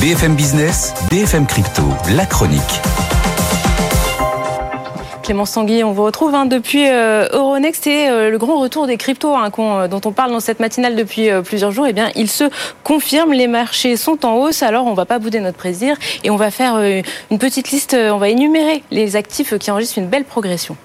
BFM Business, BFM Crypto, la chronique. Clémence Tanguy, on vous retrouve hein, depuis euh, Euronext et euh, le grand retour des cryptos hein, dont on parle dans cette matinale depuis euh, plusieurs jours. Eh bien, il se confirme, les marchés sont en hausse. Alors, on va pas bouder notre plaisir et on va faire une petite liste. On va énumérer les actifs qui enregistrent une belle progression.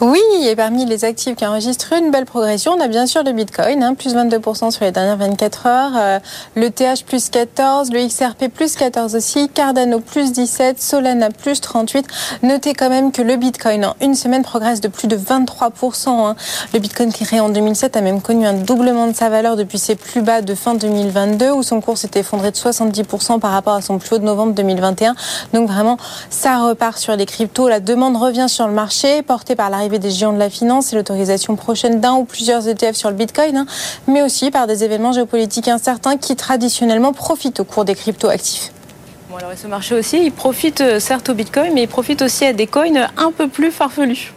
Oui, et parmi les actifs qui enregistrent une belle progression, on a bien sûr le Bitcoin, hein, plus 22% sur les dernières 24 heures, euh, le TH plus 14, le XRP plus 14 aussi, Cardano plus 17, Solana plus 38. Notez quand même que le Bitcoin en une semaine progresse de plus de 23%. Hein. Le Bitcoin créé en 2007 a même connu un doublement de sa valeur depuis ses plus bas de fin 2022 où son cours s'est effondré de 70% par rapport à son plus haut de novembre 2021. Donc vraiment, ça repart sur les cryptos. La demande revient sur le marché portée par l'arrivée des géants de la finance et l'autorisation prochaine d'un ou plusieurs ETF sur le Bitcoin, hein, mais aussi par des événements géopolitiques incertains qui traditionnellement profitent au cours des crypto-actifs. Bon alors ce marché aussi, il profite euh, certes au Bitcoin, mais il profite aussi à des coins un peu plus farfelus.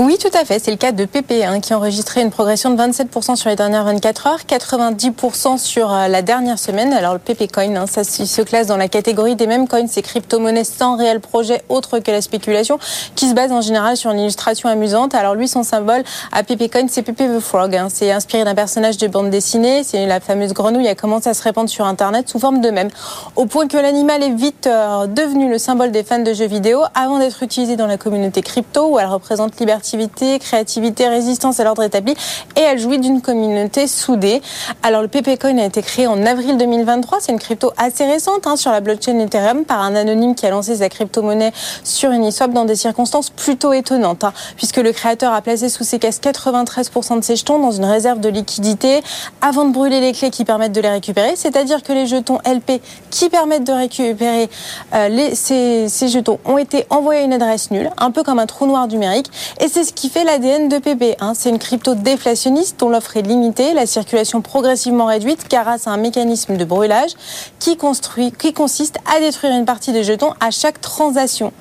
Oui, tout à fait. C'est le cas de PP hein, qui a enregistré une progression de 27% sur les dernières 24 heures, 90% sur euh, la dernière semaine. Alors le PP Coin, hein, ça se classe dans la catégorie des mêmes coins, ces crypto-monnaies sans réel projet autre que la spéculation, qui se base en général sur une illustration amusante. Alors lui, son symbole à PP Coin, c'est PP the Frog. Hein. C'est inspiré d'un personnage de bande dessinée. C'est la fameuse grenouille a commencé à se répandre sur Internet sous forme de même. Au point que l'animal est vite euh, devenu le symbole des fans de jeux vidéo avant d'être utilisé dans la communauté crypto où elle représente liberté, créativité, résistance à l'ordre établi et elle jouit d'une communauté soudée. Alors le Coin a été créé en avril 2023, c'est une crypto assez récente hein, sur la blockchain Ethereum par un anonyme qui a lancé sa crypto-monnaie sur Uniswap dans des circonstances plutôt étonnantes, hein, puisque le créateur a placé sous ses caisses 93% de ses jetons dans une réserve de liquidité avant de brûler les clés qui permettent de les récupérer, c'est-à-dire que les jetons LP qui permettent de récupérer euh, ces, jetons ont été envoyés à une adresse nulle, un peu comme un trou noir numérique, ce qui fait l'ADN de PP. Hein. C'est une crypto déflationniste dont l'offre est limitée, la circulation progressivement réduite grâce à un mécanisme de brûlage qui, construit, qui consiste à détruire une partie des jetons à chaque transaction.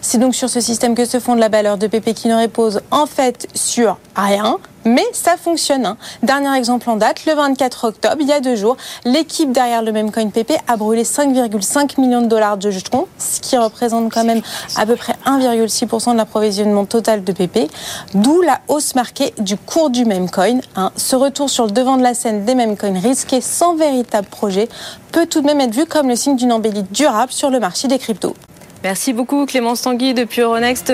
C'est donc sur ce système que se fonde la valeur de PP qui ne repose en fait sur rien, mais ça fonctionne. Hein. Dernier exemple en date, le 24 octobre, il y a deux jours, l'équipe derrière le même coin PP a brûlé 5,5 millions de dollars de jetons, ce qui représente quand même à peu près 1,6% de l'approvisionnement total de PP, d'où la hausse marquée du cours du même coin. Hein. Ce retour sur le devant de la scène des mêmes coins risqués sans véritable projet peut tout de même être vu comme le signe d'une embellie durable sur le marché des cryptos. Merci beaucoup Clémence Tanguy depuis Euronext.